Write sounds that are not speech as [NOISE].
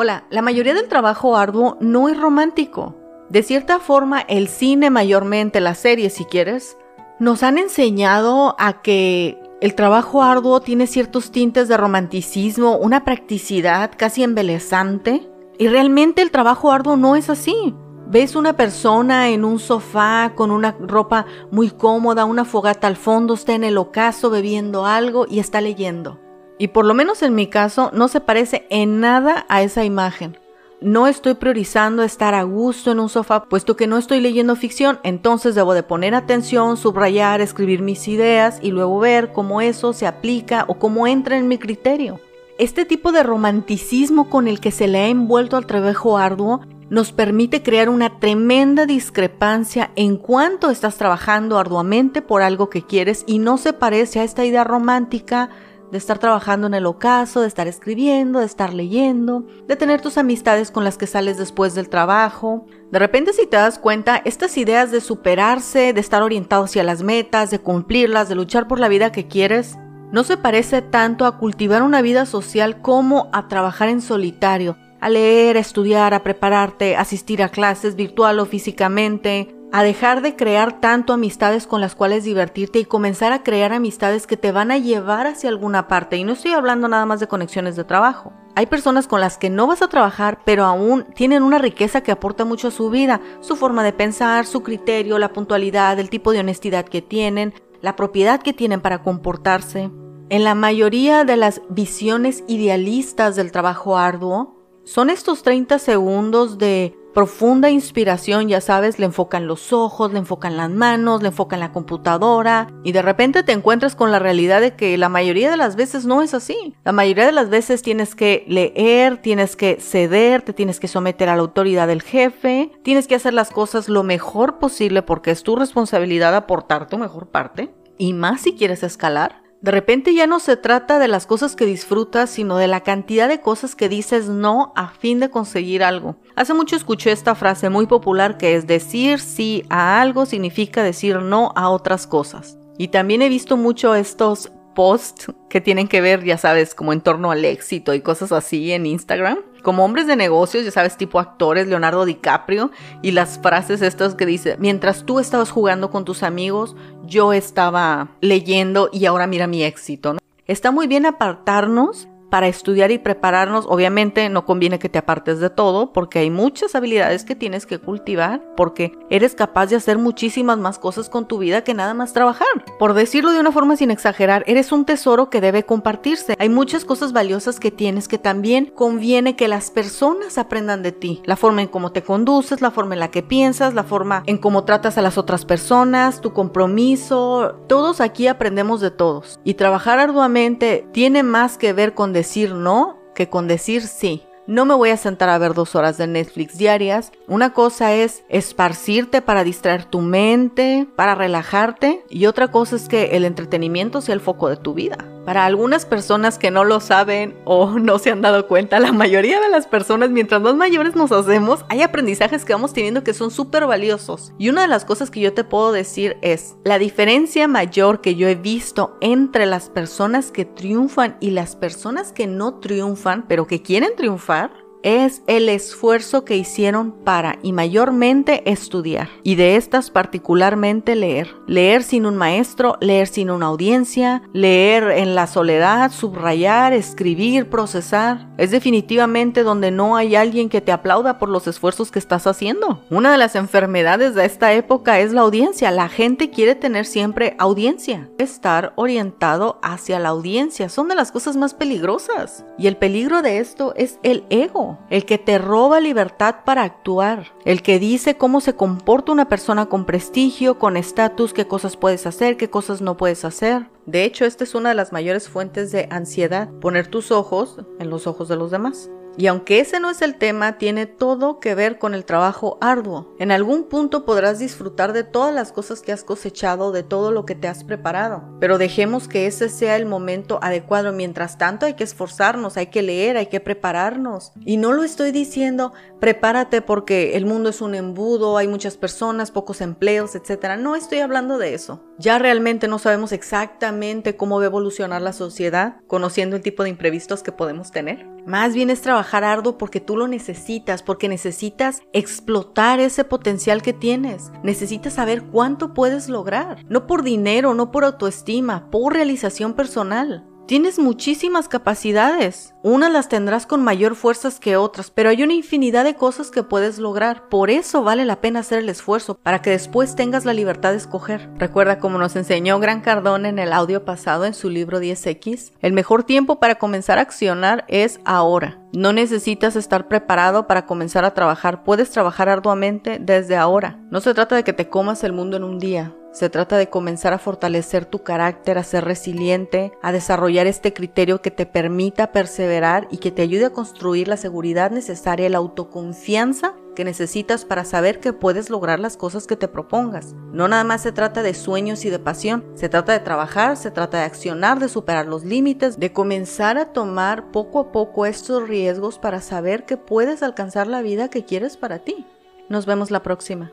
Hola, la mayoría del trabajo arduo no es romántico. De cierta forma, el cine mayormente, las series si quieres, nos han enseñado a que el trabajo arduo tiene ciertos tintes de romanticismo, una practicidad casi embelezante. Y realmente el trabajo arduo no es así. Ves una persona en un sofá con una ropa muy cómoda, una fogata al fondo, está en el ocaso bebiendo algo y está leyendo. Y por lo menos en mi caso no se parece en nada a esa imagen. No estoy priorizando estar a gusto en un sofá, puesto que no estoy leyendo ficción, entonces debo de poner atención, subrayar, escribir mis ideas y luego ver cómo eso se aplica o cómo entra en mi criterio. Este tipo de romanticismo con el que se le ha envuelto al trabajo arduo nos permite crear una tremenda discrepancia en cuanto estás trabajando arduamente por algo que quieres y no se parece a esta idea romántica de estar trabajando en el ocaso, de estar escribiendo, de estar leyendo, de tener tus amistades con las que sales después del trabajo. De repente si te das cuenta, estas ideas de superarse, de estar orientado hacia las metas, de cumplirlas, de luchar por la vida que quieres, no se parece tanto a cultivar una vida social como a trabajar en solitario, a leer, a estudiar, a prepararte, asistir a clases virtual o físicamente, a dejar de crear tanto amistades con las cuales divertirte y comenzar a crear amistades que te van a llevar hacia alguna parte. Y no estoy hablando nada más de conexiones de trabajo. Hay personas con las que no vas a trabajar, pero aún tienen una riqueza que aporta mucho a su vida, su forma de pensar, su criterio, la puntualidad, el tipo de honestidad que tienen, la propiedad que tienen para comportarse. En la mayoría de las visiones idealistas del trabajo arduo, son estos 30 segundos de profunda inspiración, ya sabes, le enfocan los ojos, le enfocan las manos, le enfocan la computadora y de repente te encuentras con la realidad de que la mayoría de las veces no es así. La mayoría de las veces tienes que leer, tienes que ceder, te tienes que someter a la autoridad del jefe, tienes que hacer las cosas lo mejor posible porque es tu responsabilidad aportar tu mejor parte y más si quieres escalar. De repente ya no se trata de las cosas que disfrutas, sino de la cantidad de cosas que dices no a fin de conseguir algo. Hace mucho escuché esta frase muy popular que es decir sí a algo significa decir no a otras cosas. Y también he visto mucho estos posts que tienen que ver, ya sabes, como en torno al éxito y cosas así en Instagram. Como hombres de negocios, ya sabes, tipo actores, Leonardo DiCaprio, y las frases estas que dice, mientras tú estabas jugando con tus amigos, yo estaba leyendo y ahora mira mi éxito. Está muy bien apartarnos para estudiar y prepararnos, obviamente no conviene que te apartes de todo porque hay muchas habilidades que tienes que cultivar porque eres capaz de hacer muchísimas más cosas con tu vida que nada más trabajar. Por decirlo de una forma sin exagerar, eres un tesoro que debe compartirse. Hay muchas cosas valiosas que tienes que también conviene que las personas aprendan de ti. La forma en cómo te conduces, la forma en la que piensas, la forma en cómo tratas a las otras personas, tu compromiso. Todos aquí aprendemos de todos. Y trabajar arduamente tiene más que ver con decir no que con decir sí. No me voy a sentar a ver dos horas de Netflix diarias. Una cosa es esparcirte para distraer tu mente, para relajarte. Y otra cosa es que el entretenimiento sea el foco de tu vida. Para algunas personas que no lo saben o [LAUGHS] no se han dado cuenta, la mayoría de las personas, mientras más mayores nos hacemos, hay aprendizajes que vamos teniendo que son súper valiosos. Y una de las cosas que yo te puedo decir es, la diferencia mayor que yo he visto entre las personas que triunfan y las personas que no triunfan, pero que quieren triunfar, es el esfuerzo que hicieron para y mayormente estudiar y de estas particularmente leer. Leer sin un maestro, leer sin una audiencia, leer en la soledad, subrayar, escribir, procesar. Es definitivamente donde no hay alguien que te aplauda por los esfuerzos que estás haciendo. Una de las enfermedades de esta época es la audiencia. La gente quiere tener siempre audiencia. Estar orientado hacia la audiencia son de las cosas más peligrosas. Y el peligro de esto es el ego el que te roba libertad para actuar, el que dice cómo se comporta una persona con prestigio, con estatus, qué cosas puedes hacer, qué cosas no puedes hacer. De hecho, esta es una de las mayores fuentes de ansiedad, poner tus ojos en los ojos de los demás. Y aunque ese no es el tema, tiene todo que ver con el trabajo arduo. En algún punto podrás disfrutar de todas las cosas que has cosechado, de todo lo que te has preparado. Pero dejemos que ese sea el momento adecuado. Mientras tanto hay que esforzarnos, hay que leer, hay que prepararnos. Y no lo estoy diciendo, prepárate porque el mundo es un embudo, hay muchas personas, pocos empleos, etc. No estoy hablando de eso. Ya realmente no sabemos exactamente cómo va a evolucionar la sociedad, conociendo el tipo de imprevistos que podemos tener. Más bien es trabajar arduo porque tú lo necesitas, porque necesitas explotar ese potencial que tienes. Necesitas saber cuánto puedes lograr. No por dinero, no por autoestima, por realización personal. Tienes muchísimas capacidades. Unas las tendrás con mayor fuerzas que otras, pero hay una infinidad de cosas que puedes lograr. Por eso vale la pena hacer el esfuerzo, para que después tengas la libertad de escoger. Recuerda como nos enseñó Gran Cardón en el audio pasado en su libro 10X, el mejor tiempo para comenzar a accionar es ahora. No necesitas estar preparado para comenzar a trabajar, puedes trabajar arduamente desde ahora. No se trata de que te comas el mundo en un día, se trata de comenzar a fortalecer tu carácter, a ser resiliente, a desarrollar este criterio que te permita perseverar y que te ayude a construir la seguridad necesaria la autoconfianza que necesitas para saber que puedes lograr las cosas que te propongas. No nada más se trata de sueños y de pasión, se trata de trabajar, se trata de accionar, de superar los límites, de comenzar a tomar poco a poco estos riesgos para saber que puedes alcanzar la vida que quieres para ti. Nos vemos la próxima.